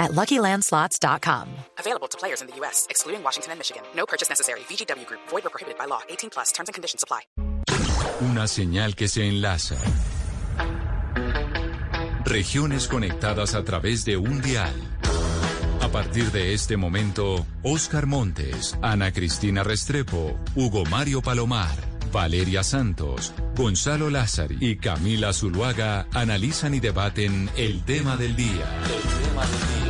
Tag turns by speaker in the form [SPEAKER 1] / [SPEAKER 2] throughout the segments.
[SPEAKER 1] at LuckyLandSlots.com.
[SPEAKER 2] Available to players in the U.S., excluding Washington and Michigan. No purchase necessary. VGW Group. Void or prohibited by law. 18 plus. Terms and conditions apply.
[SPEAKER 3] Una señal que se enlaza. Regiones conectadas a través de un dial. A partir de este momento, Oscar Montes, Ana Cristina Restrepo, Hugo Mario Palomar, Valeria Santos, Gonzalo Lázari y Camila Zuluaga analizan y debaten el tema del día. El tema del día.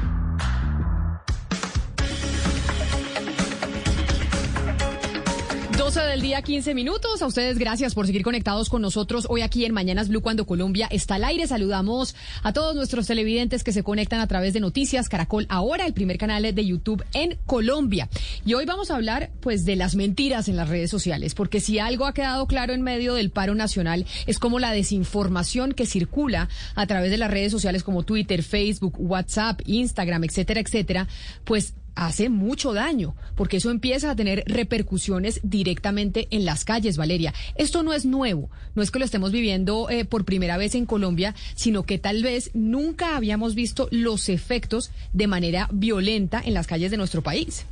[SPEAKER 4] 12 del día, 15 minutos. A ustedes gracias por seguir conectados con nosotros hoy aquí en Mañanas Blue cuando Colombia está al aire. Saludamos a todos nuestros televidentes que se conectan a través de Noticias Caracol Ahora, el primer canal de YouTube en Colombia. Y hoy vamos a hablar pues de las mentiras en las redes sociales, porque si algo ha quedado claro en medio del paro nacional es como la desinformación que circula a través de las redes sociales como Twitter, Facebook, WhatsApp, Instagram, etcétera, etcétera, pues hace mucho daño, porque eso empieza a tener repercusiones directamente en las calles, Valeria. Esto no es nuevo, no es que lo estemos viviendo eh, por primera vez en Colombia, sino que tal vez nunca habíamos visto los efectos de manera violenta en las calles de nuestro país.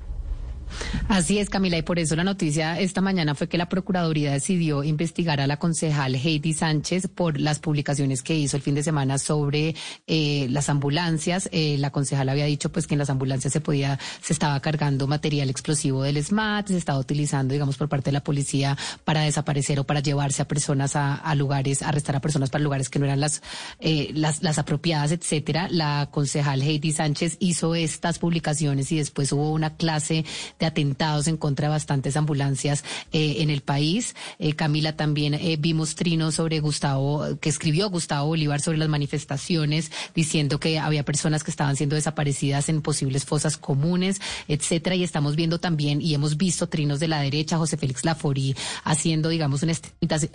[SPEAKER 5] Así es, Camila, y por eso la noticia esta mañana fue que la Procuraduría decidió investigar a la concejal Heidi Sánchez por las publicaciones que hizo el fin de semana sobre eh, las ambulancias. Eh, la concejal había dicho pues que en las ambulancias se podía, se estaba cargando material explosivo del SMAT, se estaba utilizando, digamos, por parte de la policía para desaparecer o para llevarse a personas a, a lugares, arrestar a personas para lugares que no eran las, eh, las, las apropiadas, etcétera. La concejal Heidi Sánchez hizo estas publicaciones y después hubo una clase de atentados en contra de bastantes ambulancias eh, en el país. Eh, Camila, también eh, vimos trinos sobre Gustavo, que escribió Gustavo Bolívar sobre las manifestaciones, diciendo que había personas que estaban siendo desaparecidas en posibles fosas comunes, etcétera. Y estamos viendo también, y hemos visto trinos de la derecha, José Félix Laforí, haciendo, digamos, una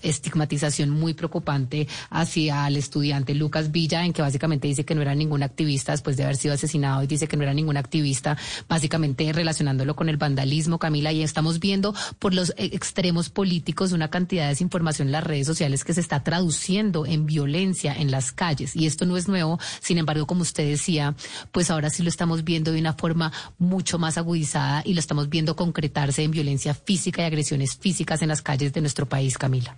[SPEAKER 5] estigmatización muy preocupante hacia el estudiante Lucas Villa, en que básicamente dice que no era ningún activista después de haber sido asesinado y dice que no era ningún activista, básicamente relacionándolo con el vandalismo, Camila, y estamos viendo por los e-, extremos políticos una cantidad de desinformación en las redes sociales que se está traduciendo en violencia en las calles. Y esto no es nuevo, sin embargo, como usted decía, pues ahora sí lo estamos viendo de una forma mucho más agudizada y lo estamos viendo concretarse en violencia física y agresiones físicas en las calles de nuestro país, Camila.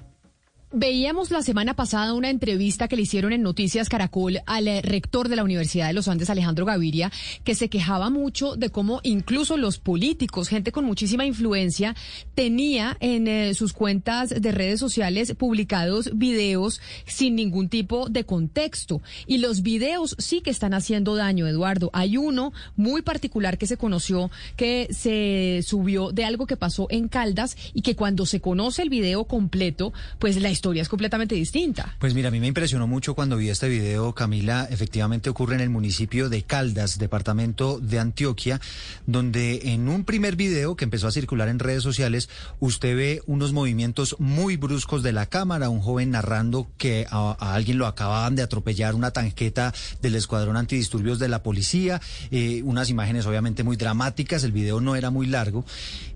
[SPEAKER 4] Veíamos la semana pasada una entrevista que le hicieron en Noticias Caracol al eh, rector de la Universidad de los Andes, Alejandro Gaviria, que se quejaba mucho de cómo incluso los políticos, gente con muchísima influencia, tenía en eh, sus cuentas de redes sociales publicados videos sin ningún tipo de contexto. Y los videos sí que están haciendo daño, Eduardo. Hay uno muy particular que se conoció que se subió de algo que pasó en Caldas y que cuando se conoce el video completo, pues la historia es completamente distinta.
[SPEAKER 6] Pues mira, a mí me impresionó mucho cuando vi este video, Camila. Efectivamente ocurre en el municipio de Caldas, departamento de Antioquia, donde en un primer video que empezó a circular en redes sociales, usted ve unos movimientos muy bruscos de la cámara, un joven narrando que a, alguien lo acababan de atropellar una tanqueta del escuadrón antidisturbios de la policía, eh, unas imágenes obviamente muy dramáticas, el video no era muy largo,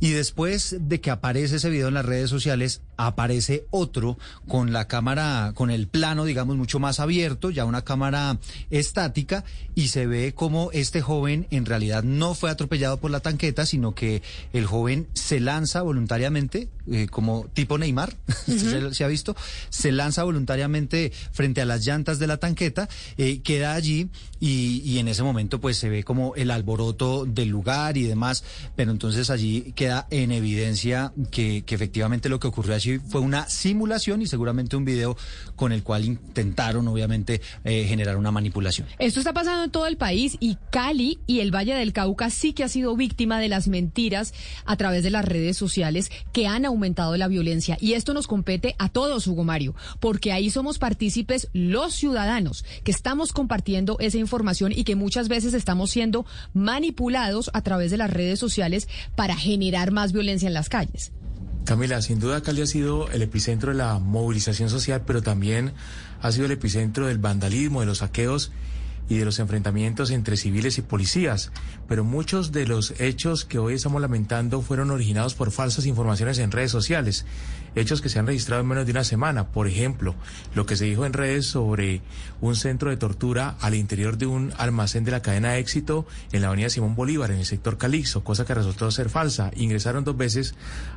[SPEAKER 6] y después de que aparece ese video en las redes sociales, aparece otro con la cámara, con el plano, digamos, mucho más abierto, ya una cámara estática, y se ve como este joven en realidad no fue atropellado por la tanqueta, sino que el joven se lanza voluntariamente, eh, como tipo Neymar, se, se, ha visto, se lanza voluntariamente frente a las llantas de la tanqueta, eh, queda allí y, y en ese momento pues se ve como el alboroto del lugar y demás, pero entonces allí queda en evidencia que, que efectivamente lo que ocurrió allí fue una simulación y seguramente un video con el cual intentaron obviamente eh, generar una manipulación.
[SPEAKER 4] Esto está pasando en todo el país y Cali y el Valle del Cauca sí que ha sido víctima de las mentiras a través de las redes sociales que han aumentado aumentado la violencia. Y esto nos compete a todos, Hugo Mario, porque ahí somos partícipes los ciudadanos que estamos compartiendo esa información y que muchas veces estamos siendo manipulados a través de las redes sociales para generar más violencia en las calles.
[SPEAKER 7] Camila, sin duda Cali ha sido el epicentro de la movilización social, pero también ha sido el epicentro del vandalismo, de los saqueos y de los enfrentamientos entre civiles y policías. Pero muchos de los hechos que hoy estamos lamentando fueron originados por falsas informaciones en redes sociales, hechos que se han registrado en menos de una semana. Por ejemplo, lo que se dijo en redes sobre un centro de tortura al interior de un almacén de la cadena Éxito en la avenida Simón Bolívar, en el sector Calixto, cosa que resultó ser falsa. Ingresaron dos veces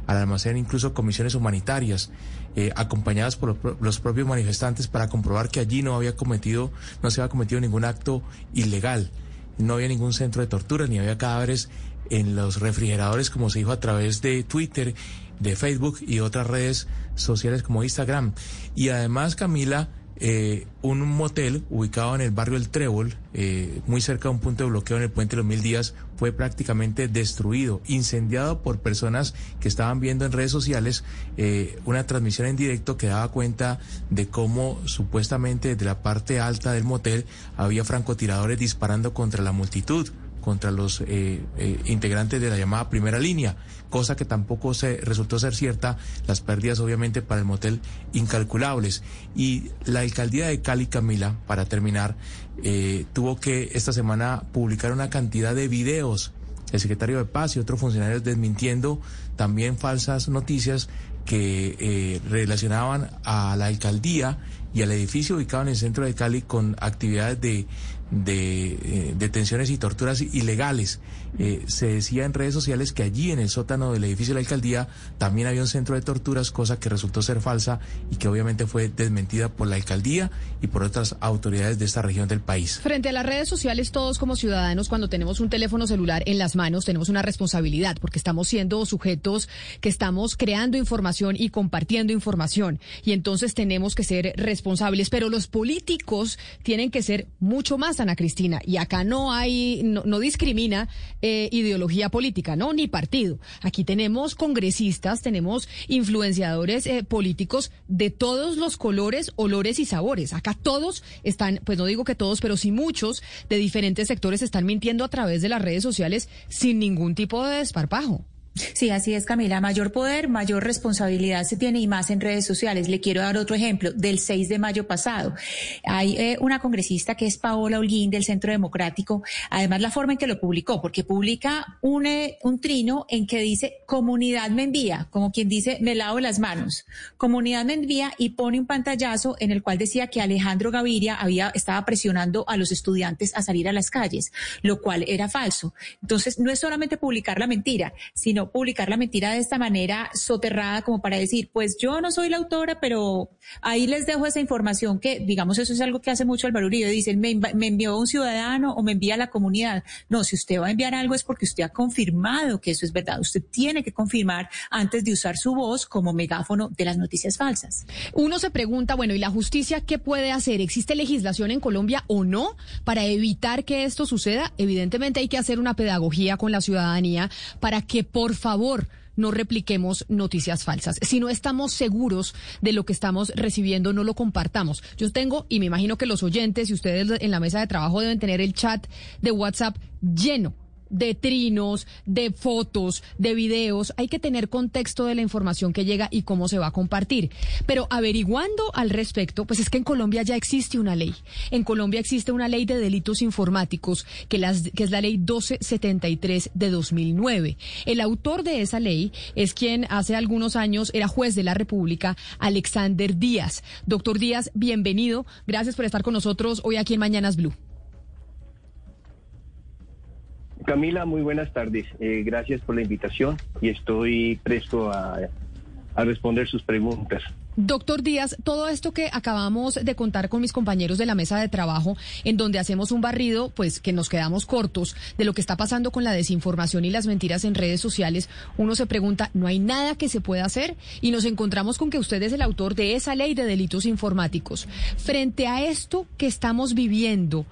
[SPEAKER 7] al almacén incluso comisiones humanitarias. Eh, acompañadas por los propios manifestantes para comprobar que allí no había cometido, no se había cometido ningún acto ilegal. No había ningún centro de tortura, ni había cadáveres en los refrigeradores, como se dijo a través de Twitter, de Facebook y otras redes sociales como Instagram. Y además, Camila, eh, un motel ubicado en el barrio El Trébol, eh, muy cerca de un punto de bloqueo en el puente de los Mil Días, fue prácticamente destruido, incendiado por personas que estaban viendo en redes sociales eh, una transmisión en directo que daba cuenta de cómo supuestamente desde la parte alta del motel había francotiradores disparando contra la multitud contra los eh, eh, integrantes de la llamada primera línea, cosa que tampoco se resultó ser cierta, las pérdidas obviamente para el motel incalculables. Y la alcaldía de Cali, Camila, para terminar, eh, tuvo que esta semana publicar una cantidad de videos, el secretario de Paz y otros funcionarios desmintiendo también falsas noticias que relacionaban a la alcaldía y al edificio ubicado en el centro de Cali con actividades de de eh, detenciones y torturas ilegales. Eh, se decía en redes sociales que allí en el sótano del edificio de la alcaldía también había un centro de torturas, cosa que resultó ser falsa y que obviamente fue desmentida por la alcaldía y por otras autoridades de esta región del país.
[SPEAKER 4] Frente a las redes sociales, todos como ciudadanos, cuando tenemos un teléfono celular en las manos, tenemos una responsabilidad porque estamos siendo sujetos que estamos creando información y compartiendo información. Y entonces tenemos que ser responsables, pero los políticos tienen que ser mucho más Ana Cristina, y acá no hay, no, discrimina eh, ideología política, no, ni partido. Aquí tenemos congresistas, tenemos influenciadores eh, políticos de todos los colores, olores y sabores. Acá todos están, pues no digo que todos, pero sí muchos de diferentes sectores están mintiendo a través de las redes sociales sin ningún tipo de desparpajo.
[SPEAKER 8] Sí, así es, Camila. Mayor poder, mayor responsabilidad se tiene y más en redes sociales. Le quiero dar otro ejemplo del 6 de mayo pasado. Hay eh, una congresista que es Paola Holguín del Centro Democrático. Además, la forma en que lo publicó, porque publica un, eh, un trino en que dice comunidad me envía, como quien dice me lavo las manos. Comunidad me envía y pone un pantallazo en el cual decía que Alejandro Gaviria había, estaba presionando a los estudiantes a salir a las calles, lo cual era falso. Entonces, no es solamente publicar la mentira, sino publicar la mentira de esta manera soterrada como para decir, pues yo no soy la autora, pero ahí les dejo esa información que, digamos, eso es algo que hace mucho Álvaro Uribe. Dicen, me, me envió un ciudadano o me envía la comunidad. No, si usted va a enviar algo es porque usted ha confirmado que eso es verdad. Usted tiene que confirmar antes de usar su voz como megáfono de las noticias falsas.
[SPEAKER 4] Uno se pregunta, bueno, ¿y la justicia qué puede hacer? ¿Existe legislación en Colombia o no para evitar que esto suceda? Evidentemente hay que hacer una pedagogía con la ciudadanía para que por por favor, no repliquemos noticias falsas. Si no estamos seguros de lo que estamos recibiendo, no lo compartamos. Yo tengo, y me imagino que los oyentes y ustedes en la mesa de trabajo deben tener el chat de WhatsApp lleno de trinos, de fotos, de videos. Hay que tener contexto de la información que llega y cómo se va a compartir. Pero averiguando al respecto, pues es que en Colombia ya existe una ley. En Colombia existe una ley de delitos informáticos, que, las, que es la ley 1273 de 2009. El autor de esa ley es quien hace algunos años era juez de la República, Alexander Díaz. Doctor Díaz, bienvenido. Gracias por estar con nosotros hoy aquí en Mañanas Blue.
[SPEAKER 9] Camila, muy buenas tardes. Eh, gracias por la invitación y estoy presto a, responder sus preguntas.
[SPEAKER 4] Doctor Díaz, todo esto que acabamos de contar con mis compañeros de la mesa de trabajo, en donde hacemos un barrido, pues que nos quedamos cortos de lo que está pasando con la desinformación y las mentiras en redes sociales, uno se pregunta, ¿no hay nada que se pueda hacer? Y nos encontramos con que usted es el autor de esa ley de delitos informáticos. Frente a esto que estamos viviendo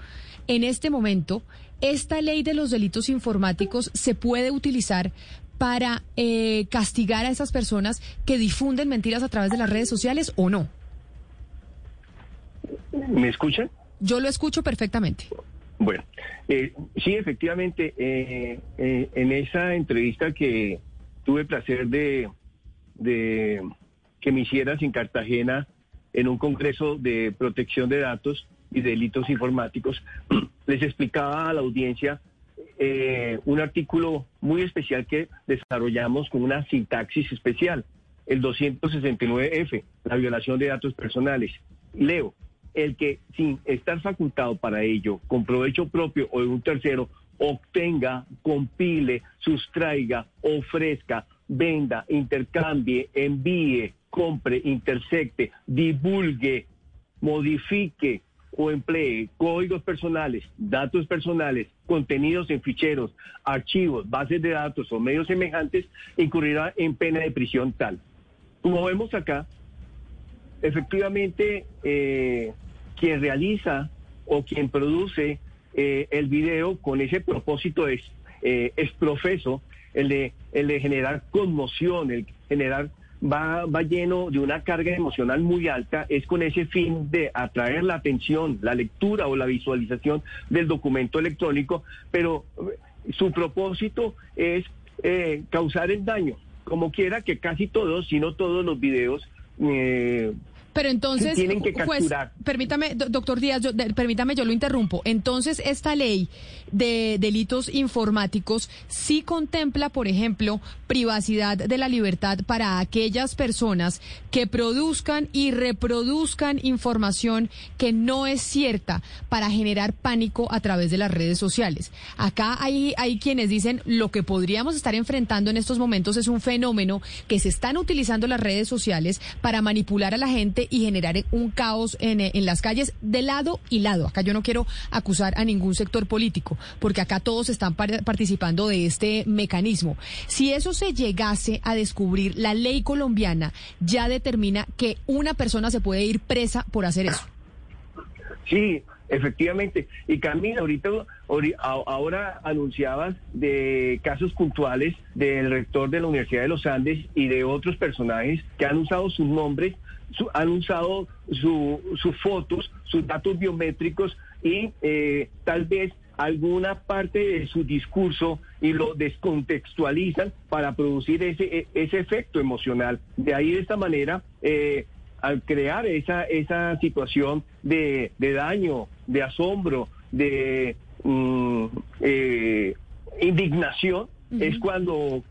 [SPEAKER 4] en este momento, esta ley de los delitos informáticos se puede utilizar para eh, castigar a esas personas que difunden mentiras a través de las redes sociales o no?
[SPEAKER 9] ¿Me escuchan?
[SPEAKER 4] Yo lo escucho perfectamente.
[SPEAKER 9] Bueno, eh, sí, efectivamente, eh, eh, en esa entrevista que tuve placer de, de que me hicieras en Cartagena en un congreso de protección de datos y delitos informáticos, les explicaba a la audiencia un artículo muy especial que desarrollamos con una sintaxis especial, el 269F, la violación de datos personales. Leo, el que sin estar facultado para ello, con provecho propio o de un tercero, obtenga, compile, sustraiga, ofrezca, venda, intercambie, envíe, compre, intersecte, divulgue, modifique o emplee códigos personales, datos personales, contenidos en ficheros, archivos, bases de datos o medios semejantes, incurrirá en pena de prisión tal. Como vemos acá, efectivamente eh, quien realiza o quien produce eh, el video con ese propósito es, eh, es profeso, el de, el de generar conmoción, el generar va, va lleno de una carga emocional muy alta, es con ese fin de atraer la atención, la lectura o la visualización del documento electrónico, pero su propósito es causar el daño, como quiera que casi todos, si no todos los videos eh,
[SPEAKER 4] pero entonces,
[SPEAKER 9] tienen que
[SPEAKER 4] permítame, doctor Díaz, yo, permítame, yo lo interrumpo. Entonces, esta ley de delitos informáticos sí contempla, por ejemplo, privacidad de la libertad para aquellas personas que produzcan y reproduzcan información que no es cierta para generar pánico a través de las redes sociales. Acá hay, hay quienes dicen lo que podríamos estar enfrentando en estos momentos es un fenómeno que se están utilizando las redes sociales para manipular a la gente y generar un caos en, en las calles de lado y lado. Acá yo no quiero acusar a ningún sector político, porque acá todos están participando de este mecanismo. Si eso se llegase a descubrir, la ley colombiana ya determina que una persona se puede ir presa por hacer eso.
[SPEAKER 9] Sí, efectivamente. Y Camila, ahorita, ahora anunciabas de casos puntuales del rector de la Universidad de los Andes y de otros personajes que han usado sus nombres han usado sus fotos, sus datos biométricos y eh, tal vez alguna parte de su discurso y lo descontextualizan para producir ese, e, ese efecto emocional. De ahí de esta manera, eh, al crear esa, esa situación de, daño, de asombro, de mm, eh, indignación, es cuando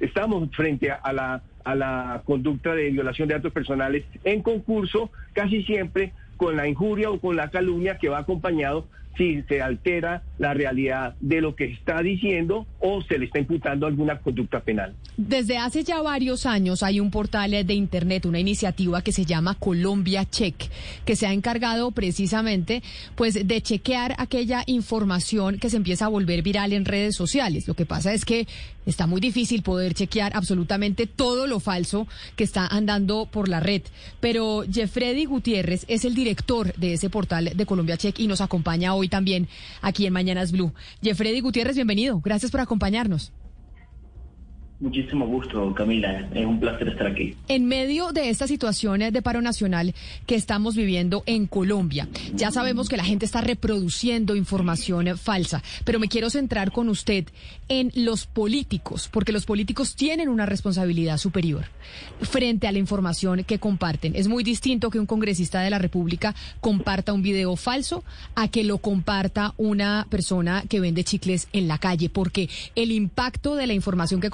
[SPEAKER 9] estamos frente a la a la conducta de violación de datos personales en concurso, casi siempre con la injuria o con la calumnia que va acompañado si se altera la realidad de lo que está diciendo o se le está imputando alguna conducta penal.
[SPEAKER 4] Desde hace ya varios años hay un portal de Internet, una iniciativa que se llama Colombia Check, que se ha encargado precisamente pues, de chequear aquella información que se empieza a volver viral en redes sociales. Lo que pasa es que está muy difícil poder chequear absolutamente todo lo falso que está andando por la red. Pero Jeffrey Gutiérrez es el director de ese portal de Colombia Check y nos acompaña hoy también aquí en Mañanas Blue. Jeffrey Gutiérrez, bienvenido. Gracias por acompañarnos.
[SPEAKER 10] Muchísimo gusto, Camila. Es un placer estar aquí.
[SPEAKER 4] En medio de esta situación de paro nacional que estamos viviendo en Colombia, ya sabemos que la gente está reproduciendo información falsa, pero me quiero centrar con usted en los políticos, porque los políticos tienen una responsabilidad superior frente a la información que comparten. Es muy distinto que un congresista de la República comparta un video falso a que lo comparta una persona que vende chicles en la calle, porque el impacto de la información que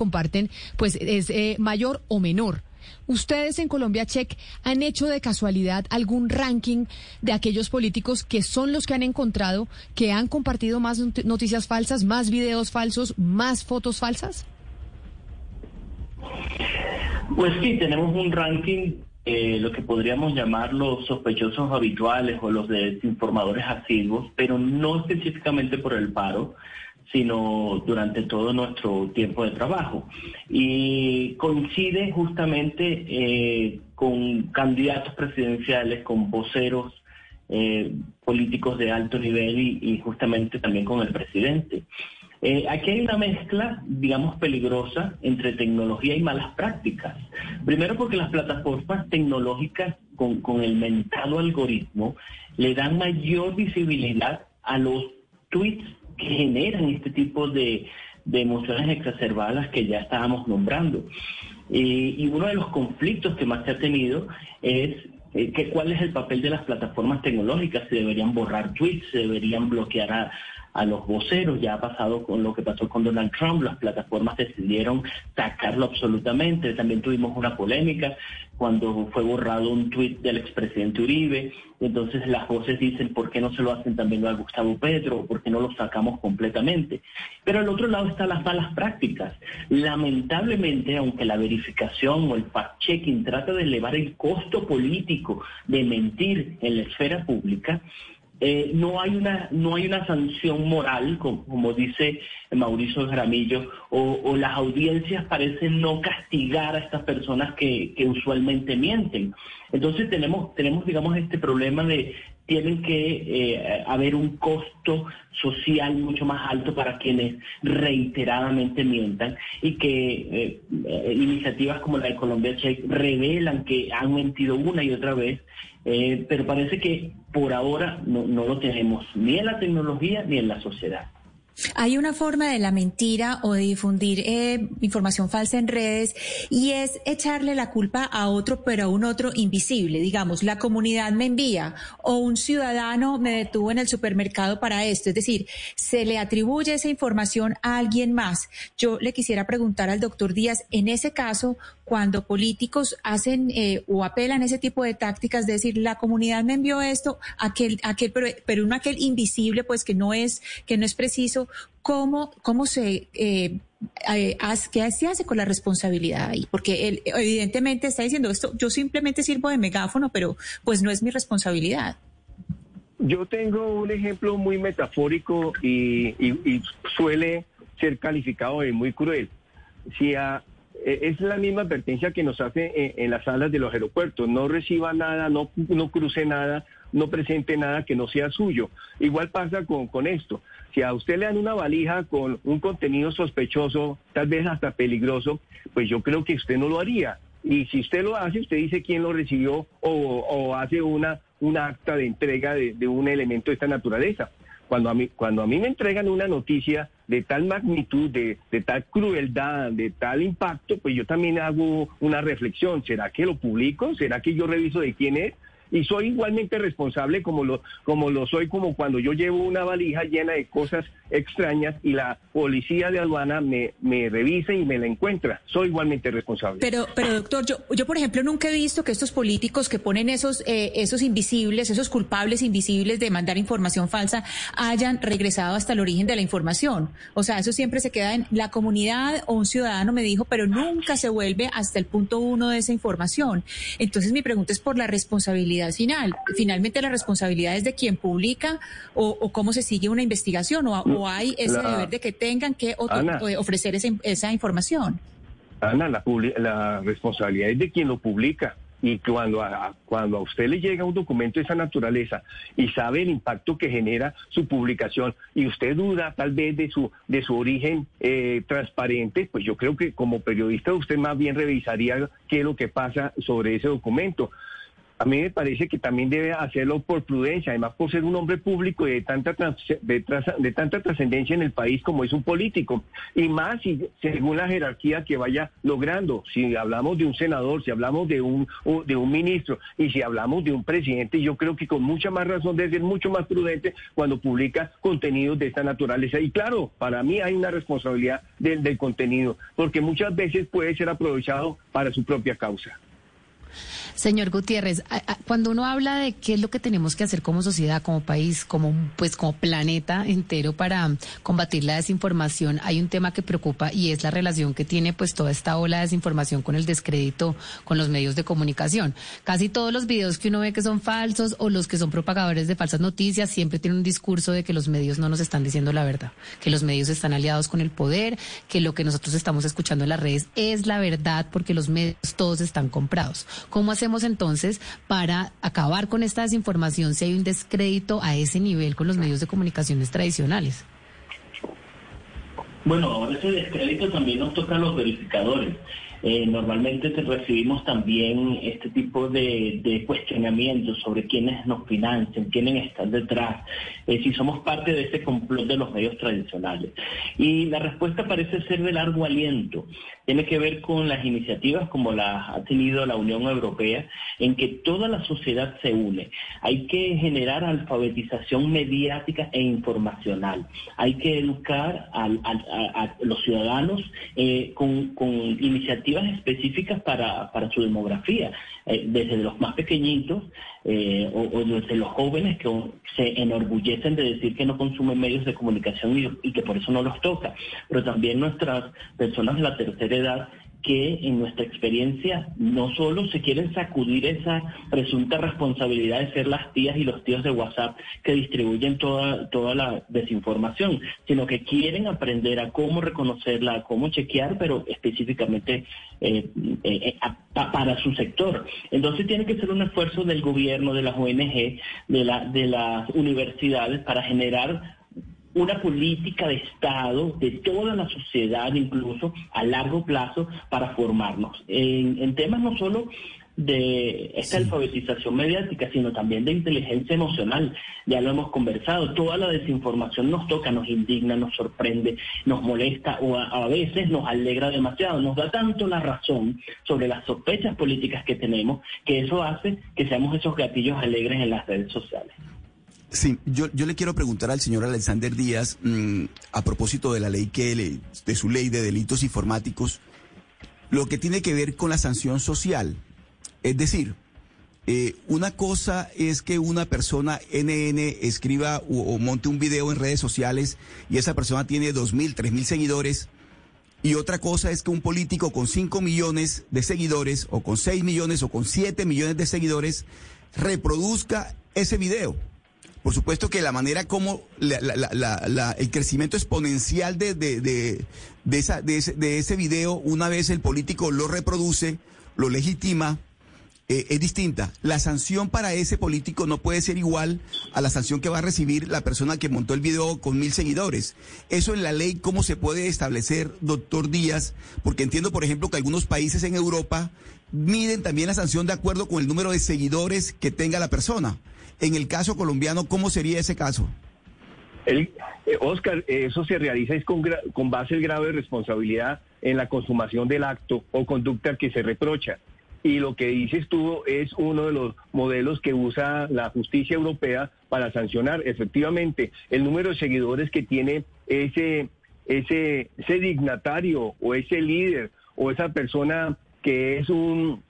[SPEAKER 4] pues es eh, mayor o menor. Ustedes en Colombia Check han hecho de casualidad algún ranking de aquellos políticos que son los que han encontrado que han compartido más noticias falsas, más videos falsos, más fotos falsas?
[SPEAKER 10] Pues sí, tenemos un ranking, eh, lo que podríamos llamar los sospechosos habituales o los desinformadores asiduos, pero no específicamente por el paro, sino durante todo nuestro tiempo de trabajo. Y coincide justamente eh, con candidatos presidenciales, con voceros eh, políticos de alto nivel y, justamente también con el presidente. Eh, aquí hay una mezcla, digamos, peligrosa entre tecnología y malas prácticas. Primero porque las plataformas tecnológicas con, con el mentado algoritmo le dan mayor visibilidad a los tweets que generan este tipo de, emociones exacerbadas que ya estábamos nombrando. y uno de los conflictos que más se ha tenido es eh, que, cuál es el papel de las plataformas tecnológicas, se deberían borrar tweets, se deberían bloquear a, a los voceros. Ya ha pasado con lo que pasó con Donald Trump, las plataformas decidieron sacarlo absolutamente. También tuvimos una polémica cuando fue borrado un tuit del expresidente Uribe. Entonces las voces dicen, ¿por qué no se lo hacen también a Gustavo Petro? ¿Por qué no lo sacamos completamente? Pero al otro lado están las malas prácticas. Lamentablemente, aunque la verificación o el fact-checking trata de elevar el costo político de mentir en la esfera pública, eh, no hay una no hay una sanción moral como, dice Mauricio Jaramillo o, las audiencias parecen no castigar a estas personas que, usualmente mienten. Entonces tenemos tenemos digamos este problema de tienen que eh, haber un costo social mucho más alto para quienes reiteradamente mientan y que eh, iniciativas como la de Colombia Check revelan que han mentido una y otra vez eh, pero parece que por ahora no, no lo tenemos ni en la tecnología ni en la sociedad.
[SPEAKER 8] Hay una forma de la mentira o de difundir eh, información falsa en redes y es echarle la culpa a otro, pero a un otro invisible. Digamos, la comunidad me envía o un ciudadano me detuvo en el supermercado para esto. Es decir, se le atribuye esa información a alguien más. Yo le quisiera preguntar al doctor Díaz, en ese caso, cuando políticos hacen eh, o apelan ese tipo de tácticas, de decir, la comunidad me envió esto, aquel, aquel, pero, pero un aquel invisible, pues que no es, que no es preciso, ¿cómo, cómo se, eh, eh ¿qué se hace con la responsabilidad ahí? Porque él evidentemente está diciendo esto, yo simplemente sirvo de megáfono, pero pues no es mi responsabilidad.
[SPEAKER 9] Yo tengo un ejemplo muy metafórico y, y suele ser calificado de muy cruel. Si a, es la misma advertencia que nos hace en, las salas de los aeropuertos. No reciba nada, no, no cruce nada, no presente nada que no sea suyo. Igual pasa con, con esto. Si a usted le dan una valija con un contenido sospechoso, tal vez hasta peligroso, pues yo creo que usted no lo haría. Y si usted lo hace, usted dice quién lo recibió o, o hace una, un acta de entrega de, de un elemento de esta naturaleza. Cuando a mí, cuando a mí me entregan una noticia de tal magnitud, de, tal crueldad, de tal impacto, pues yo también hago una reflexión. ¿Será que lo publico? ¿Será que yo reviso de quién es? Y soy igualmente responsable como lo, como lo soy como cuando yo llevo una valija llena de cosas extrañas y la policía de aduana me, me revisa y me la encuentra. Soy igualmente responsable.
[SPEAKER 8] Pero, pero doctor, yo, yo por ejemplo nunca he visto que estos políticos que ponen esos, eh, esos invisibles, esos culpables invisibles de mandar información falsa, hayan regresado hasta el origen de la información. O sea, eso siempre se queda en la comunidad o un ciudadano me dijo, pero nunca se vuelve hasta el punto uno de esa información. Entonces mi pregunta es por la responsabilidad final. Finalmente la responsabilidad es de quien publica o, cómo se sigue una investigación o, hay ese deber de que tengan que ofrecer esa, información.
[SPEAKER 9] Ana, la, la responsabilidad es de quien lo publica. Y cuando a, cuando a usted le llega un documento de esa naturaleza y sabe el impacto que genera su publicación y usted duda tal vez de su, de su origen eh, transparente, pues yo creo que como periodista usted más bien revisaría qué es lo que pasa sobre ese documento a mí me parece que también debe hacerlo por prudencia, además por ser un hombre público de tanta de, tanta trascendencia en el país como es un político, y más si, según la jerarquía que vaya logrando. Si hablamos de un senador, si hablamos de un de un ministro y si hablamos de un presidente, yo creo que con mucha más razón debe ser mucho más prudente cuando publica contenidos de esta naturaleza. Y claro, para mí hay una responsabilidad del, del contenido, porque muchas veces puede ser aprovechado para su propia causa.
[SPEAKER 5] Señor Gutiérrez, cuando uno habla de qué es lo que tenemos que hacer como sociedad, como país, como pues como planeta entero para combatir la desinformación, hay un tema que preocupa y es la relación que tiene pues toda esta ola de desinformación con el descrédito con los medios de comunicación. Casi todos los videos que uno ve que son falsos o los que son propagadores de falsas noticias siempre tienen un discurso de que los medios no nos están diciendo la verdad, que los medios están aliados con el poder, que lo que nosotros estamos escuchando en las redes es la verdad porque los medios todos están comprados. ¿Cómo hacemos entonces para acabar con esta desinformación si hay un descrédito a ese nivel con los medios de comunicaciones tradicionales?
[SPEAKER 10] Bueno, ahora ese descrédito también nos toca a los verificadores. Eh, normalmente recibimos también este tipo de, cuestionamientos sobre quiénes nos financian, quiénes están detrás, eh, si somos parte de ese complot de los medios tradicionales. Y la respuesta parece ser de largo aliento. Tiene que ver con las iniciativas como las ha tenido la Unión Europea, en que toda la sociedad se une. Hay que generar alfabetización mediática e informacional. Hay que educar a, los ciudadanos eh, con iniciativas específicas para, su demografía, eh, desde los más pequeñitos eh, o, desde los jóvenes que se enorgullecen de decir que no consumen medios de comunicación y que por eso no los toca, pero también nuestras personas de la tercera edad que en nuestra experiencia no solo se quieren sacudir esa presunta responsabilidad de ser las tías y los tíos de WhatsApp que distribuyen toda, toda la desinformación, sino que quieren aprender a cómo reconocerla, a cómo chequear, pero específicamente eh, eh, para su sector. Entonces tiene que ser un esfuerzo del gobierno, de las ONG, de las universidades para generar una política de Estado, de toda la sociedad incluso, a largo plazo para formarnos. En, temas no solo de esta alfabetización mediática, sino también de inteligencia emocional. Ya lo hemos conversado, toda la desinformación nos toca, nos indigna, nos sorprende, nos molesta o a, veces nos alegra demasiado, nos da tanto la razón sobre las sospechas políticas que tenemos que eso hace que seamos esos gatillos alegres en las redes sociales.
[SPEAKER 11] Sí, yo, yo le quiero preguntar al señor Alexander Díaz mm, a propósito de la ley que le, de su ley de delitos informáticos, lo que tiene que ver con la sanción social. Es decir, eh, una cosa es que una persona NN escriba o, monte un video en redes sociales y esa persona tiene dos mil, tres mil seguidores. Y otra cosa es que un político con 5 millones de seguidores o con 6 millones o con 7 millones de seguidores reproduzca ese video. Por supuesto que la manera como el crecimiento exponencial de, de, de, ese video, una vez el político lo reproduce, lo legitima, eh, es distinta. La sanción para ese político no puede ser igual a la sanción que va a recibir la persona que montó el video con mil seguidores. Eso en la ley, ¿cómo se puede establecer, doctor Díaz? Porque entiendo, por ejemplo, que algunos países en Europa miden también la sanción de acuerdo con el número de seguidores que tenga la persona. En el caso colombiano, ¿cómo sería ese caso?
[SPEAKER 9] El, eh, Oscar, eso se realiza con, con base el grado de responsabilidad en la consumación del acto o conducta que se reprocha. Y lo que dices tú es uno de los modelos que usa la justicia europea para sancionar efectivamente el número de seguidores que tiene ese, ese, ese dignatario o ese líder o esa persona que es un,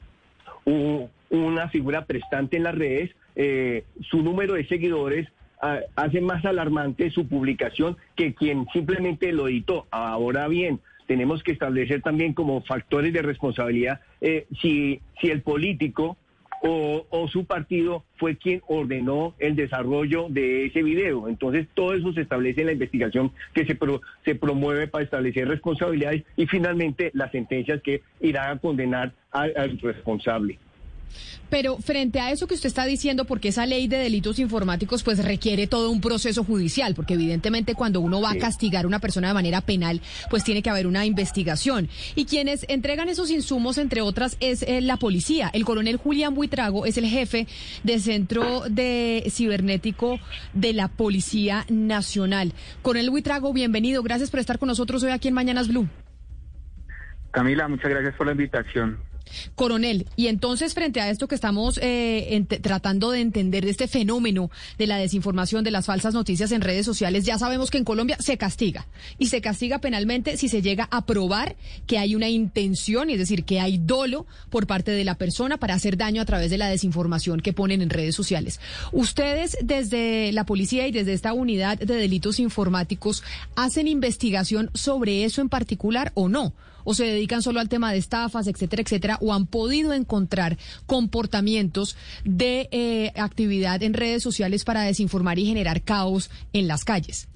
[SPEAKER 9] una figura prestante en las redes eh, su número de seguidores ah, hace más alarmante su publicación que quien simplemente lo editó. Ahora bien, tenemos que establecer también como factores de responsabilidad eh, si, si el político o, su partido fue quien ordenó el desarrollo de ese video. Entonces, todo eso se establece en la investigación que se, se promueve para establecer responsabilidades y finalmente las sentencias que irán a condenar al responsable.
[SPEAKER 4] Pero frente a eso que usted está diciendo, porque esa ley de delitos informáticos pues requiere todo un proceso judicial, porque evidentemente cuando uno va a castigar a una persona de manera penal, pues tiene que haber una investigación. Y quienes entregan esos insumos, entre otras, es eh, la policía. El coronel Julián Buitrago es el jefe del Centro de Cibernético de la Policía Nacional. Coronel Buitrago, bienvenido. Gracias por estar con nosotros hoy aquí en Mañanas Blue.
[SPEAKER 12] Camila, muchas gracias por la invitación.
[SPEAKER 4] Coronel, y entonces frente a esto que estamos eh, tratando de entender de este fenómeno de la desinformación, de las falsas noticias en redes sociales, ya sabemos que en Colombia se castiga y se castiga penalmente si se llega a probar que hay una intención, es decir, que hay dolo por parte de la persona para hacer daño a través de la desinformación que ponen en redes sociales. Ustedes desde la policía y desde esta unidad de delitos informáticos hacen investigación sobre eso en particular o no? O se dedican solo al tema de estafas, etcétera, etcétera, o han podido encontrar comportamientos de eh, actividad en redes sociales para desinformar y generar caos en las calles.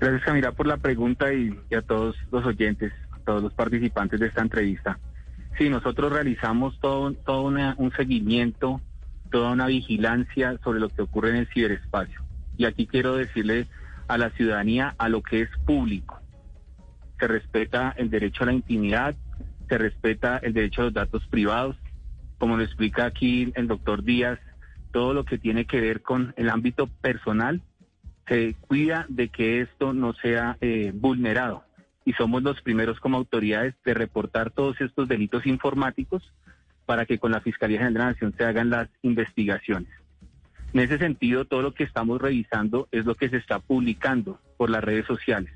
[SPEAKER 12] Gracias Camila por la pregunta y, a todos los oyentes, a todos los participantes de esta entrevista. Sí, nosotros realizamos todo, todo un seguimiento, toda una vigilancia sobre lo que ocurre en el ciberespacio. Y aquí quiero decirle a la ciudadanía a lo que es público. Se respeta el derecho a la intimidad, se respeta el derecho a los datos privados, como lo explica aquí el doctor Díaz, todo lo que tiene que ver con el ámbito personal, se cuida de que esto no sea eh, vulnerado. Y somos los primeros como autoridades de reportar todos estos delitos informáticos para que con la Fiscalía General de la Nación se hagan las investigaciones. En ese sentido, todo lo que estamos revisando es lo que se está publicando por las redes sociales,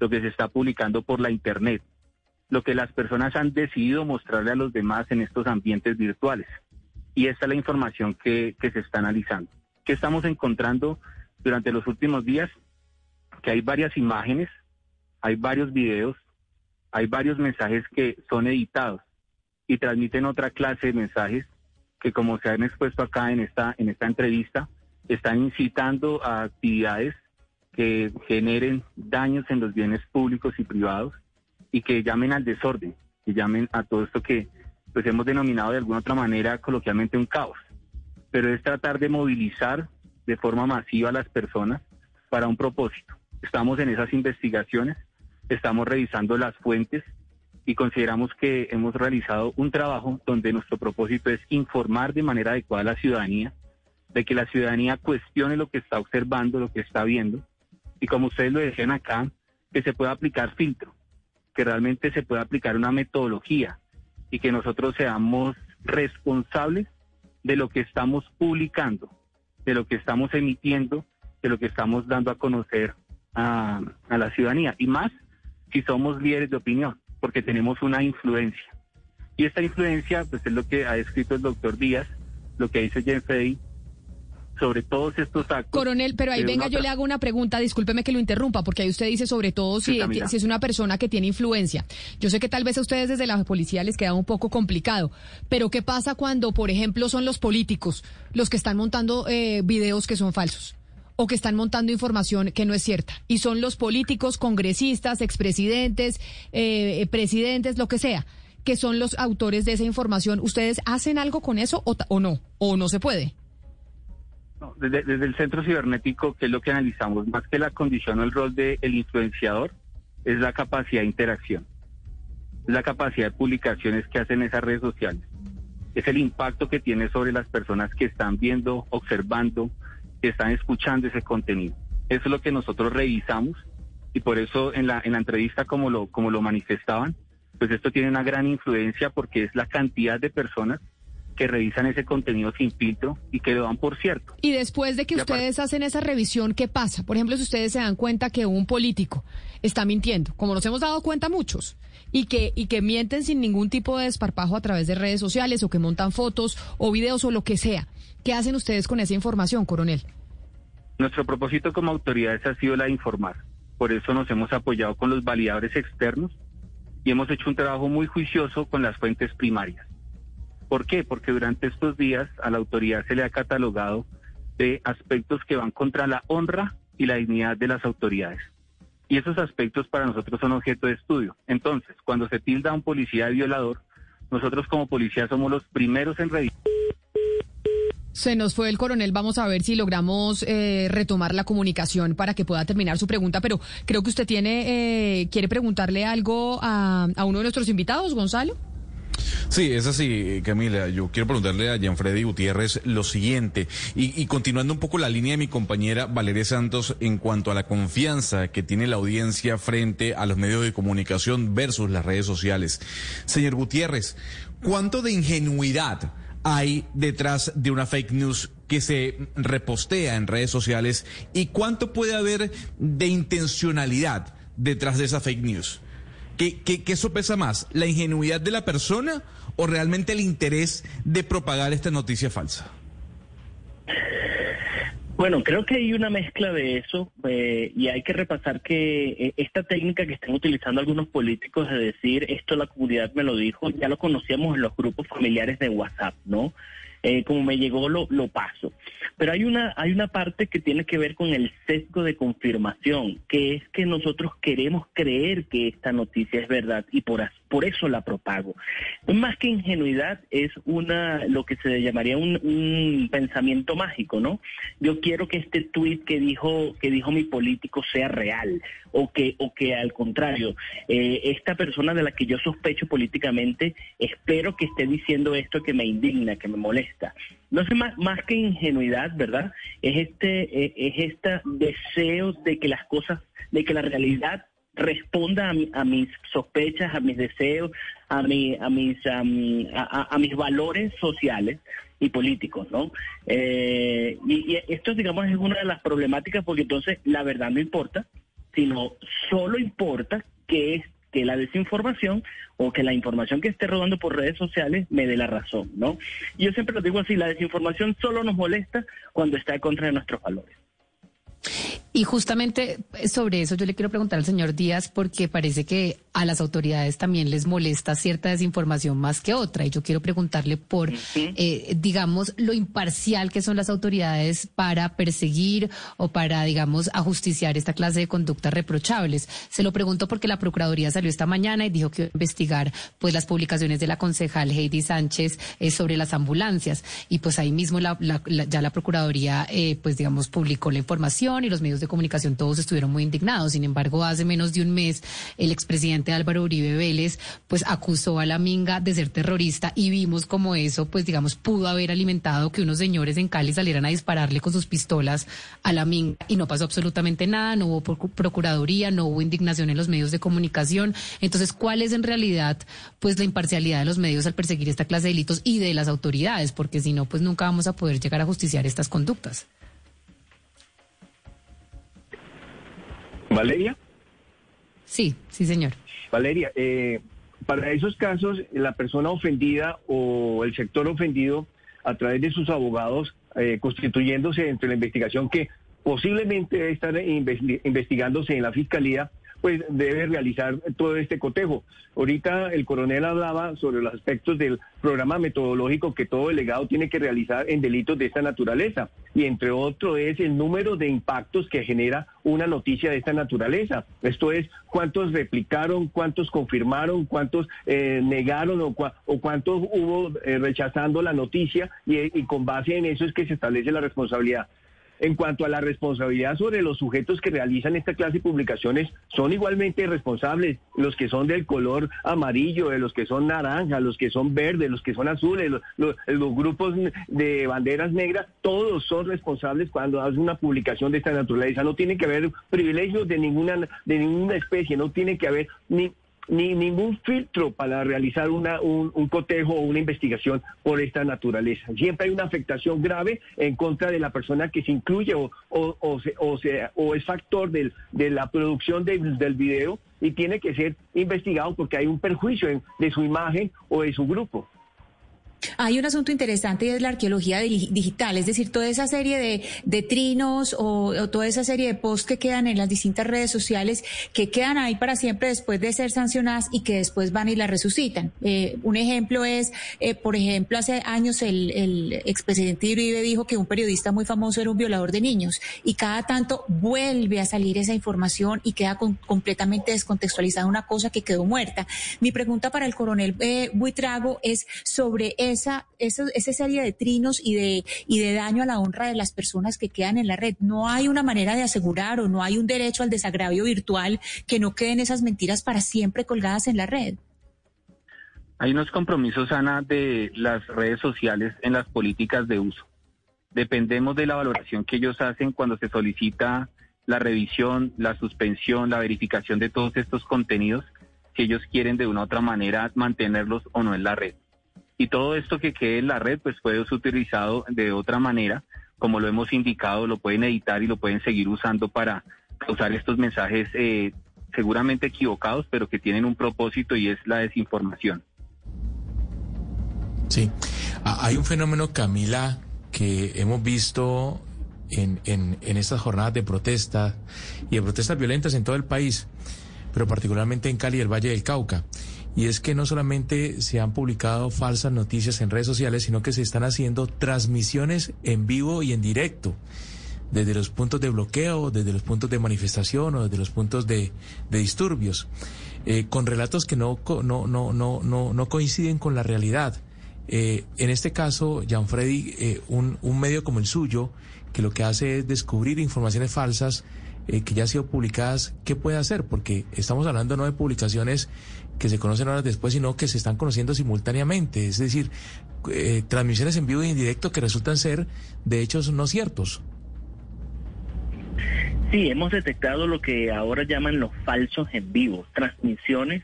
[SPEAKER 12] lo que se está publicando por la Internet, lo que las personas han decidido mostrarle a los demás en estos ambientes virtuales. Y esta es la información que, se está analizando. ¿Qué estamos encontrando durante los últimos días? Que hay varias imágenes, hay varios videos, hay varios mensajes que son editados y transmiten otra clase de mensajes que como se han expuesto acá en esta, en esta entrevista, están incitando a actividades que generen daños en los bienes públicos y privados y que llamen al desorden, que llamen a todo esto que pues hemos denominado de alguna otra manera coloquialmente un caos. Pero es tratar de movilizar de forma masiva a las personas para un propósito. Estamos en esas investigaciones, estamos revisando las fuentes, y consideramos que hemos realizado un trabajo donde nuestro propósito es informar de manera adecuada a la ciudadanía, de que la ciudadanía cuestione lo que está observando, lo que está viendo, y como ustedes lo decían acá, que se pueda aplicar filtro, que realmente se pueda aplicar una metodología y que nosotros seamos responsables de lo que estamos publicando, de lo que estamos emitiendo, de lo que estamos dando a conocer a, la ciudadanía, y más si somos líderes de opinión porque tenemos una influencia. Y esta influencia, pues es lo que ha escrito el doctor Díaz, lo que dice Jen Freddy, sobre todos estos actos.
[SPEAKER 4] Coronel, pero ahí venga, yo le hago una pregunta, discúlpeme que lo interrumpa, porque ahí usted dice sobre todo si, si, es una persona que tiene influencia. Yo sé que tal vez a ustedes desde la policía les queda un poco complicado, pero ¿qué pasa cuando, por ejemplo, son los políticos los que están montando eh, videos que son falsos? o que están montando información que no es cierta. Y son los políticos, congresistas, expresidentes, eh, eh, presidentes, lo que sea, que son los autores de esa información. ¿Ustedes hacen algo con eso o, no? ¿O no se puede?
[SPEAKER 12] Desde, el centro cibernético, que es lo que analizamos, más que la condición o el rol del influenciador, es la capacidad de interacción, la capacidad de publicaciones que hacen esas redes sociales, es el impacto que tiene sobre las personas que están viendo, observando, están escuchando ese contenido. Eso es lo que nosotros revisamos y por eso en la, en la entrevista como lo, como lo manifestaban, pues esto tiene una gran influencia porque es la cantidad de personas que revisan ese contenido sin filtro y que lo dan por cierto.
[SPEAKER 4] Y después de que ustedes hacen esa revisión, ¿qué pasa? Por ejemplo, si ustedes se dan cuenta que un político está mintiendo, como nos hemos dado cuenta muchos, y que, y que mienten sin ningún tipo de desparpajo a través de redes sociales o que montan fotos o videos o lo que sea, ¿qué hacen ustedes con esa información, coronel?
[SPEAKER 12] Nuestro propósito como autoridades ha sido la de informar. Por eso nos hemos apoyado con los validadores externos y hemos hecho un trabajo muy juicioso con las fuentes primarias. ¿Por qué? Porque durante estos días a la autoridad se le ha catalogado de aspectos que van contra la honra y la dignidad de las autoridades. Y esos aspectos para nosotros son objeto de estudio. Entonces, cuando se tilda a un policía de violador, nosotros como policía somos los primeros en revisar.
[SPEAKER 4] Se nos fue el coronel, vamos a ver si logramos eh, retomar la comunicación para que pueda terminar su pregunta, pero creo que usted tiene, eh, quiere preguntarle algo a, a uno de nuestros invitados, Gonzalo.
[SPEAKER 13] Sí, es así, Camila. Yo quiero preguntarle a Gianfredi Gutiérrez lo siguiente, y, continuando un poco la línea de mi compañera Valeria Santos en cuanto a la confianza que tiene la audiencia frente a los medios de comunicación versus las redes sociales. Señor Gutiérrez, ¿cuánto de ingenuidad hay detrás de una fake news que se repostea en redes sociales y cuánto puede haber de intencionalidad detrás de esa fake news? ¿Qué, qué, eso pesa más? ¿La ingenuidad de la persona o realmente el interés de propagar esta noticia falsa?
[SPEAKER 10] Bueno, creo que hay una mezcla de eso eh, y hay que repasar que eh, esta técnica que están utilizando algunos políticos de decir esto la comunidad me lo dijo, ya lo conocíamos en los grupos familiares de WhatsApp, ¿no? Eh, como me llegó lo, lo paso. Pero hay una, hay una parte que tiene que ver con el sesgo de confirmación, que es que nosotros queremos creer que esta noticia es verdad y por, por eso la propago. Más que ingenuidad es una lo que se llamaría un, un pensamiento mágico, ¿no? Yo quiero que este tuit que dijo que dijo mi político sea real o que o que al contrario eh, esta persona de la que yo sospecho políticamente espero que esté diciendo esto que me indigna, que me molesta. No sé más más que ingenuidad, ¿verdad? Es este eh, es este deseo de que las cosas de que la realidad responda a, mis sospechas, a mis deseos, a, mi, a, mis, a, mis valores sociales y políticos, ¿no? Eh, y, esto, digamos, es una de las problemáticas porque entonces la verdad no importa, sino solo importa que es que la desinformación o que la información que esté rodando por redes sociales me dé la razón, ¿no? Yo siempre lo digo así, la desinformación solo nos molesta cuando está en contra de nuestros valores.
[SPEAKER 5] Y justamente sobre eso yo le quiero preguntar al señor Díaz porque parece que a las autoridades también les molesta cierta desinformación más que otra. Y yo quiero preguntarle por, eh, digamos, lo imparcial que son las autoridades para perseguir o para, digamos, ajusticiar esta clase de conductas reprochables. Se lo pregunto porque la Procuraduría salió esta mañana y dijo que iba a investigar pues las publicaciones de la concejal Heidi Sánchez eh, sobre las ambulancias. Y pues ahí mismo la, ya la Procuraduría, eh, pues digamos, publicó la información y los medios de comunicación todos estuvieron muy indignados. Sin embargo, hace menos de un mes, el expresidente Álvaro Uribe Vélez, pues acusó a la Minga de ser terrorista y vimos como eso, pues digamos, pudo haber alimentado que unos señores en Cali salieran a dispararle con sus pistolas a la Minga y no pasó absolutamente nada, no hubo procuraduría, no hubo indignación en los medios de comunicación. Entonces, ¿cuál es en realidad, pues, la imparcialidad de los medios al perseguir esta clase de delitos y de las autoridades? Porque si no, pues nunca vamos a poder llegar a justiciar estas conductas.
[SPEAKER 9] Valeria.
[SPEAKER 5] Sí, sí, señor.
[SPEAKER 9] Valeria, eh, para esos casos, la persona ofendida o el sector ofendido, a través de sus abogados, eh, constituyéndose entre la investigación que posiblemente debe estar investigándose en la fiscalía, pues debe realizar todo este cotejo. Ahorita el coronel hablaba sobre los aspectos del programa metodológico que todo delegado tiene que realizar en delitos de esta naturaleza. Y entre otros es el número de impactos que genera una noticia de esta naturaleza. Esto es cuántos replicaron, cuántos confirmaron, cuántos eh, negaron o, cuántos hubo eh, rechazando la noticia y con base en eso es que se establece la responsabilidad. En cuanto a la responsabilidad sobre los sujetos que realizan esta clase de publicaciones, son igualmente responsables los que son del color amarillo, de los que son naranja, los que son verdes, los que son azules, los, grupos de banderas negras, todos son responsables cuando hacen una publicación de esta naturaleza. No tiene que haber privilegios de ninguna, de ninguna especie, no tiene que haber ni ni ningún filtro para realizar una, un, cotejo o una investigación por esta naturaleza. Siempre hay una afectación grave en contra de la persona que se incluye o, o, o, o, o es factor de la producción del, del video y tiene que ser investigado porque hay un perjuicio de su imagen o de su grupo.
[SPEAKER 8] Hay un asunto interesante y es la arqueología digital, es decir, toda esa serie de, trinos o, toda esa serie de posts que quedan en las distintas redes sociales, que quedan ahí para siempre después de ser sancionadas y que después van y las resucitan. Eh, un ejemplo es, eh, por ejemplo, hace años el, el expresidente Uribe dijo que un periodista muy famoso era un violador de niños y cada tanto vuelve a salir esa información y queda completamente descontextualizada una cosa que quedó muerta. Mi pregunta para el coronel eh, Buitrago es sobre esa, esa, esa serie de trinos y de, y de daño a la honra de las personas que quedan en la red. No hay una manera de asegurar o no hay un derecho al desagravio virtual que no queden esas mentiras para siempre colgadas en la red.
[SPEAKER 12] Hay unos compromisos, Ana, de las redes sociales en las políticas de uso. Dependemos de la valoración que ellos hacen cuando se solicita la revisión, la suspensión, la verificación de todos estos contenidos que ellos quieren de una u otra manera mantenerlos o no en la red y todo esto que quede en la red pues puede ser utilizado de otra manera, como lo hemos indicado, lo pueden editar y lo pueden seguir usando para usar estos mensajes eh, seguramente equivocados, pero que tienen un propósito y es la desinformación.
[SPEAKER 7] Sí, hay un fenómeno, Camila, que hemos visto en, en, en estas jornadas de protesta y de protestas violentas en todo el país, pero particularmente en Cali y el Valle del Cauca y es que no solamente se han publicado falsas noticias en redes sociales, sino que se están haciendo transmisiones en vivo y en directo, desde los puntos de bloqueo, desde los puntos de manifestación o desde los puntos de, disturbios. eh, con relatos que no, no, no, no, no, no coinciden con la realidad. Eh, en este caso, Gianfredi, eh, un, un medio como el suyo, que lo que hace es descubrir informaciones falsas eh, que ya han sido publicadas, ¿qué puede hacer? Porque estamos hablando no de publicaciones que se conocen horas después, sino que se están conociendo simultáneamente. Es decir, eh, transmisiones en vivo y en directo que resultan ser de hechos no ciertos.
[SPEAKER 10] Sí, hemos detectado lo que ahora llaman los falsos en vivo, transmisiones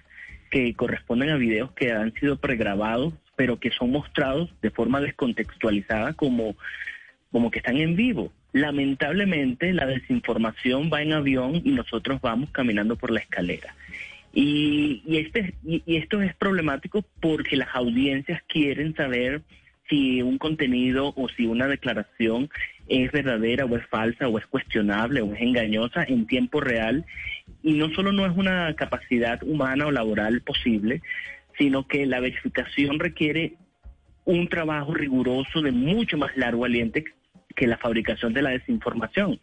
[SPEAKER 10] que corresponden a videos que han sido pregrabados, pero que son mostrados de forma descontextualizada como, como que están en vivo. Lamentablemente la desinformación va en avión y nosotros vamos caminando por la escalera. Y, y, este, y, y esto es problemático porque las audiencias quieren saber si un contenido o si una declaración es verdadera o es falsa o es cuestionable o es engañosa en tiempo real. Y no solo no es una capacidad humana o laboral posible, sino que la verificación requiere un trabajo riguroso de mucho más largo aliento que la fabricación de la desinformación.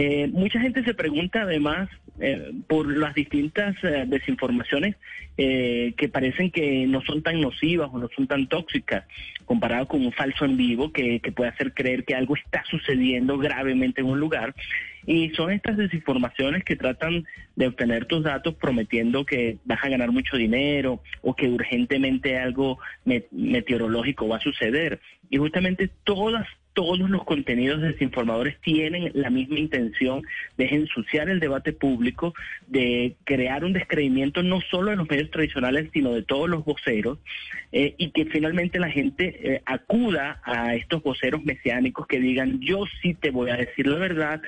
[SPEAKER 10] Eh, mucha gente se pregunta además eh, por las distintas eh, desinformaciones eh, que parecen que no son tan nocivas o no son tan tóxicas comparado con un falso en vivo que, que puede hacer creer que algo está sucediendo gravemente en un lugar. Y son estas desinformaciones que tratan de obtener tus datos prometiendo que vas a ganar mucho dinero o que urgentemente algo meteorológico va a suceder. Y justamente todas todos los contenidos desinformadores tienen la misma intención de ensuciar el debate público, de crear un descreimiento no solo de los medios tradicionales, sino de todos los voceros, eh, y que finalmente la gente eh, acuda a estos voceros mesiánicos que digan, yo sí te voy a decir la verdad,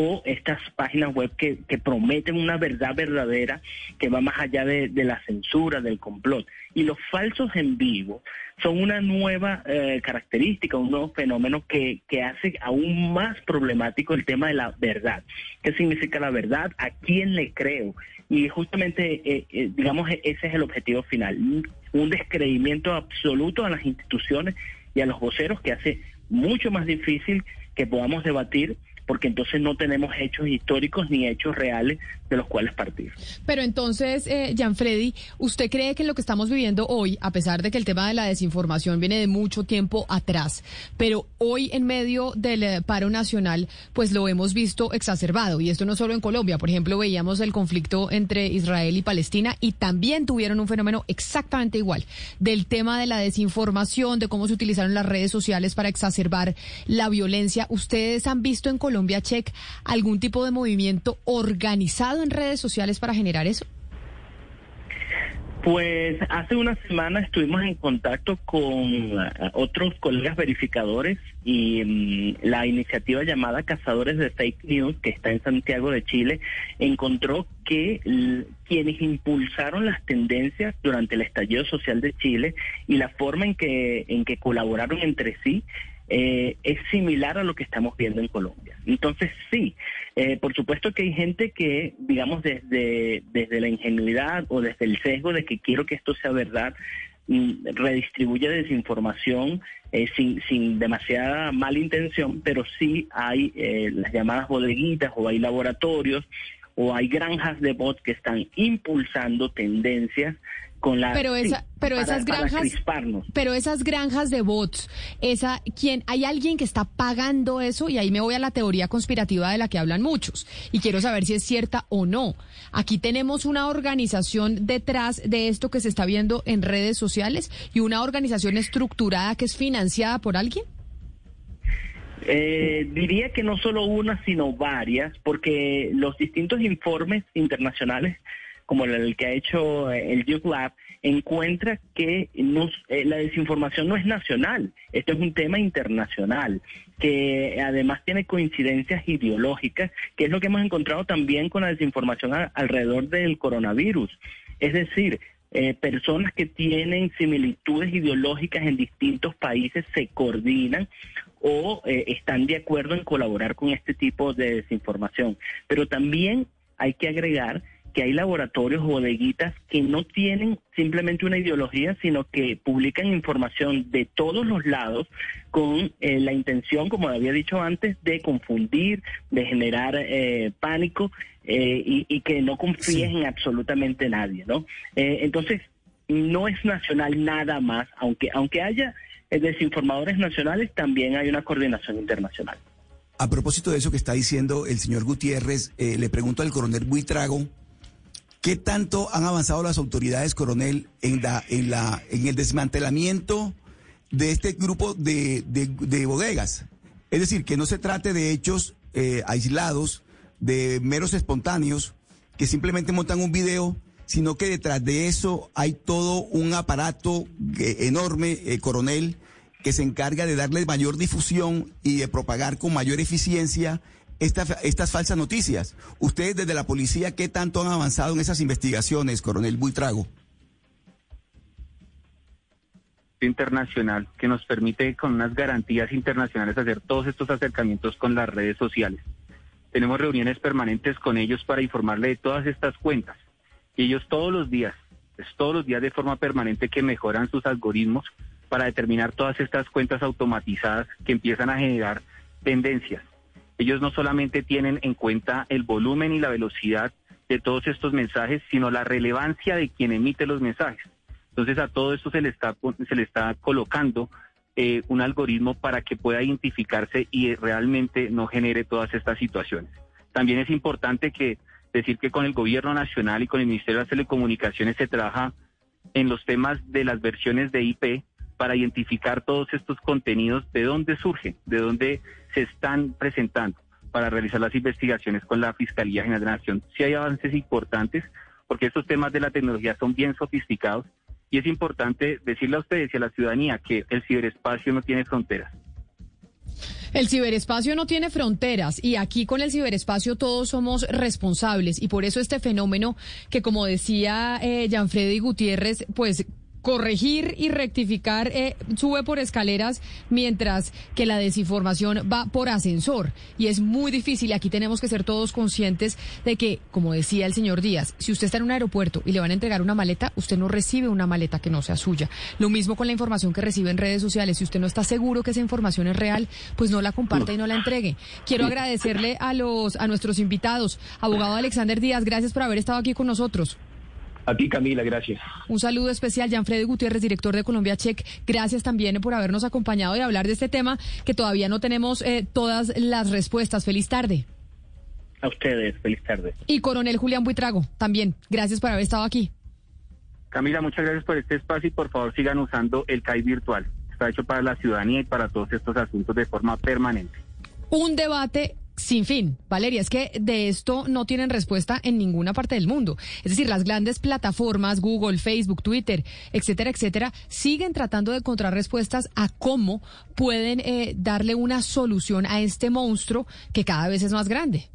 [SPEAKER 10] o estas páginas web que, prometen una verdad verdadera que va más allá de, la censura, del complot. Y los falsos en vivo son una nueva eh, característica, un nuevo fenómeno que, que hace aún más problemático el tema de la verdad. ¿Qué significa la verdad? ¿A quién le creo? Y justamente, eh, eh, digamos, ese es el objetivo final, un descreimiento absoluto a las instituciones y a los voceros que hace mucho más difícil que podamos debatir porque entonces no tenemos hechos históricos ni hechos reales de los cuales partir.
[SPEAKER 4] Pero entonces, eh, Freddy, ¿usted cree que lo que estamos viviendo hoy, a pesar de que el tema de la desinformación viene de mucho tiempo atrás, pero hoy en medio del eh, paro nacional, pues lo hemos visto exacerbado? Y esto no solo en Colombia, por ejemplo, veíamos el conflicto entre Israel y Palestina y también tuvieron un fenómeno exactamente igual del tema de la desinformación, de cómo se utilizaron las redes sociales para exacerbar la violencia. ¿Ustedes han visto en Colombia Colombia Check algún tipo de movimiento organizado en redes sociales para generar eso?
[SPEAKER 10] Pues hace una semana estuvimos en contacto con uh, otros colegas verificadores y um, la iniciativa llamada Cazadores de Fake News, que está en Santiago de Chile, encontró que quienes impulsaron las tendencias durante el estallido social de Chile y la forma en que, en que colaboraron entre sí eh, es similar a lo que estamos viendo en Colombia. Entonces, sí, eh, por supuesto que hay gente que, digamos, desde, desde la ingenuidad o desde el sesgo de que quiero que esto sea verdad, mm, redistribuye desinformación eh, sin, sin demasiada mala intención, pero sí hay eh, las llamadas bodeguitas o hay laboratorios o hay granjas de bots que están impulsando tendencias con la
[SPEAKER 4] pero esa, pero esas granjas pero esas granjas de bots esa quién hay alguien que está pagando eso y ahí me voy a la teoría conspirativa de la que hablan muchos y quiero saber si es cierta o no. Aquí tenemos una organización detrás de esto que se está viendo en redes sociales y una organización estructurada que es financiada por alguien.
[SPEAKER 10] Eh, diría que no solo una, sino varias, porque los distintos informes internacionales como el que ha hecho eh, el Duke Lab, encuentra que eh, la desinformación no es nacional, esto es un tema internacional, que además tiene coincidencias ideológicas, que es lo que hemos encontrado también con la desinformación alrededor del coronavirus. Es decir, eh, personas que tienen similitudes ideológicas en distintos países se coordinan o están de acuerdo en colaborar con este tipo de desinformación. Pero también hay que agregar que hay laboratorios, bodeguitas que no tienen simplemente una ideología, sino que publican información de todos los lados con eh, la intención, como había dicho antes, de confundir, de generar eh, pánico eh, y, que no confíes en absolutamente nadie, ¿no? entonces, no es nacional nada más, aunque, aunque haya desinformadores nacionales, también hay una coordinación internacional.
[SPEAKER 11] A propósito de eso que está diciendo el señor Gutiérrez, le pregunto al coronel Buitrago, ¿Qué tanto han avanzado las autoridades, coronel, en, la, en, la, en el desmantelamiento de este grupo de, de, bodegas? Es decir, que no se trate de hechos eh, aislados, de meros espontáneos, que simplemente montan un video, sino que detrás de eso hay todo un aparato eh, enorme, eh, coronel, que se encarga de darle mayor difusión y de propagar con mayor eficiencia estas falsas noticias. Ustedes desde la policía, ¿qué tanto han avanzado en esas investigaciones, coronel Buitrago?
[SPEAKER 12] internacional que nos permite con unas garantías internacionales hacer todos estos acercamientos con las redes sociales. Tenemos reuniones permanentes con ellos para informarle de todas estas cuentas. Y ellos todos los días, es todos los días de forma permanente que mejoran sus algoritmos para determinar todas estas cuentas automatizadas que empiezan a generar tendencias ellos no solamente tienen en cuenta el volumen y la velocidad de todos estos mensajes, sino la relevancia de quien emite los mensajes. Entonces a todo esto se le está, se le está colocando eh, un algoritmo para que pueda identificarse y realmente no genere todas estas situaciones. También es importante que decir que con el gobierno nacional y con el Ministerio de las Telecomunicaciones se trabaja en los temas de las versiones de IP para identificar todos estos contenidos, de dónde surgen, de dónde se están presentando para realizar las investigaciones con la Fiscalía General de la Nación. Sí hay avances importantes porque estos temas de la tecnología son bien sofisticados y es importante decirle a ustedes y a la ciudadanía que el ciberespacio no tiene fronteras.
[SPEAKER 4] El ciberespacio no tiene fronteras y aquí con el ciberespacio todos somos responsables y por eso este fenómeno que como decía eh, Gianfredi Gutiérrez, pues corregir y rectificar eh, sube por escaleras mientras que la desinformación va por ascensor. Y es muy difícil aquí tenemos que ser todos conscientes de que como decía el señor Díaz si usted está en un aeropuerto y le van a entregar una maleta usted no recibe una maleta que no sea suya. Lo mismo con la información que recibe en redes sociales. Si usted no está seguro que esa información es real pues no la comparta y no la entregue. Quiero agradecerle a los a nuestros invitados. Abogado Alexander Díaz gracias por haber estado aquí con nosotros
[SPEAKER 9] a ti, Camila, gracias.
[SPEAKER 4] Un saludo especial, Freddy Gutiérrez, director de Colombia Check. Gracias también por habernos acompañado y hablar de este tema que todavía no tenemos eh, todas las respuestas. Feliz tarde.
[SPEAKER 10] A ustedes, feliz tarde.
[SPEAKER 4] Y coronel Julián Buitrago, también. Gracias por haber estado aquí.
[SPEAKER 12] Camila, muchas gracias por este espacio y por favor sigan usando el CAI virtual. Está hecho para la ciudadanía y para todos estos asuntos de forma permanente.
[SPEAKER 4] Un debate sin fin. Valeria, es que de esto no tienen respuesta en ninguna parte del mundo. Es decir, las grandes plataformas, Google, Facebook, Twitter, etcétera, etcétera, siguen tratando de encontrar respuestas a cómo pueden eh, darle una solución a este monstruo que cada vez es más grande.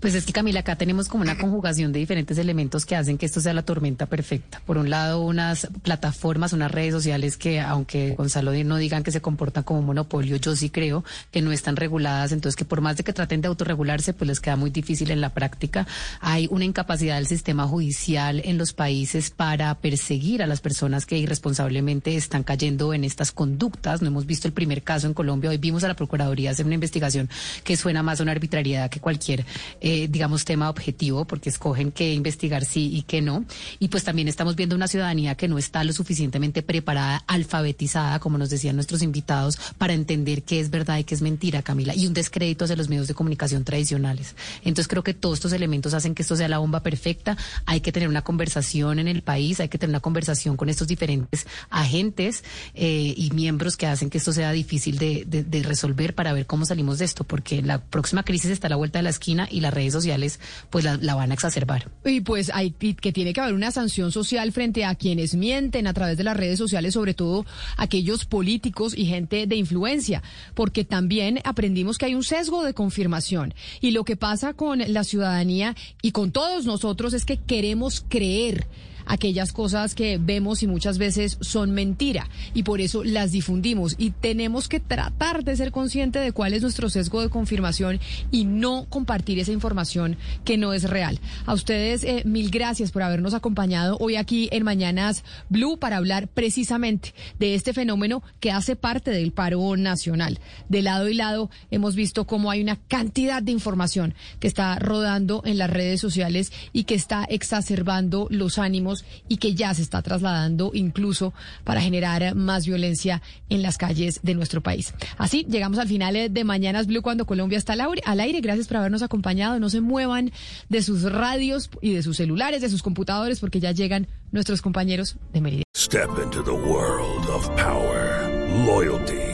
[SPEAKER 5] Pues es que Camila, acá tenemos como una conjugación de diferentes elementos que hacen que esto sea la tormenta perfecta. Por un lado, unas plataformas, unas redes sociales que, aunque Gonzalo no digan que se comportan como monopolio, yo sí creo que no están reguladas, entonces que por más de que traten de autorregularse, pues les queda muy difícil en la práctica. Hay una incapacidad del sistema judicial en los países para perseguir a las personas que irresponsablemente están cayendo en estas conductas. No hemos visto el primer caso en Colombia, hoy vimos a la Procuraduría hacer una investigación que suena más a una arbitrariedad que cualquier eh, digamos, tema objetivo, porque escogen qué investigar sí y qué no. Y pues también estamos viendo una ciudadanía que no está lo suficientemente preparada, alfabetizada, como nos decían nuestros invitados, para entender qué es verdad y qué es mentira, Camila, y un descrédito hacia los medios de comunicación tradicionales. Entonces creo que todos estos elementos hacen que esto sea la bomba perfecta. Hay que tener una conversación en el país, hay que tener una conversación con estos diferentes agentes eh, y miembros que hacen que esto sea difícil de, de resolver para ver cómo salimos de esto, porque la próxima crisis está a la vuelta de la esquina y la redes sociales pues la, van a exacerbar.
[SPEAKER 4] Y pues hay que tiene que haber una sanción social frente a quienes mienten a través de las redes sociales, sobre todo aquellos políticos y gente de influencia, porque también aprendimos que hay un sesgo de confirmación y lo que pasa con la ciudadanía y con todos nosotros es que queremos creer aquellas cosas que vemos y muchas veces son mentira y por eso las difundimos y tenemos que tratar de ser conscientes de cuál es nuestro sesgo de confirmación y no compartir esa información que no es real. A ustedes eh, mil gracias por habernos acompañado hoy aquí en Mañanas Blue para hablar precisamente de este fenómeno que hace parte del paro nacional. De lado y lado hemos visto cómo hay una cantidad de información que está rodando en las redes sociales y que está exacerbando los ánimos y que ya se está trasladando incluso para generar más violencia en las calles de nuestro país. Así llegamos al final de Mañanas Blue cuando Colombia está al aire. Gracias por habernos acompañado. No se muevan de sus radios y de sus celulares, de sus computadores, porque ya llegan nuestros compañeros de Meridian.
[SPEAKER 14] Step into the world of power, loyalty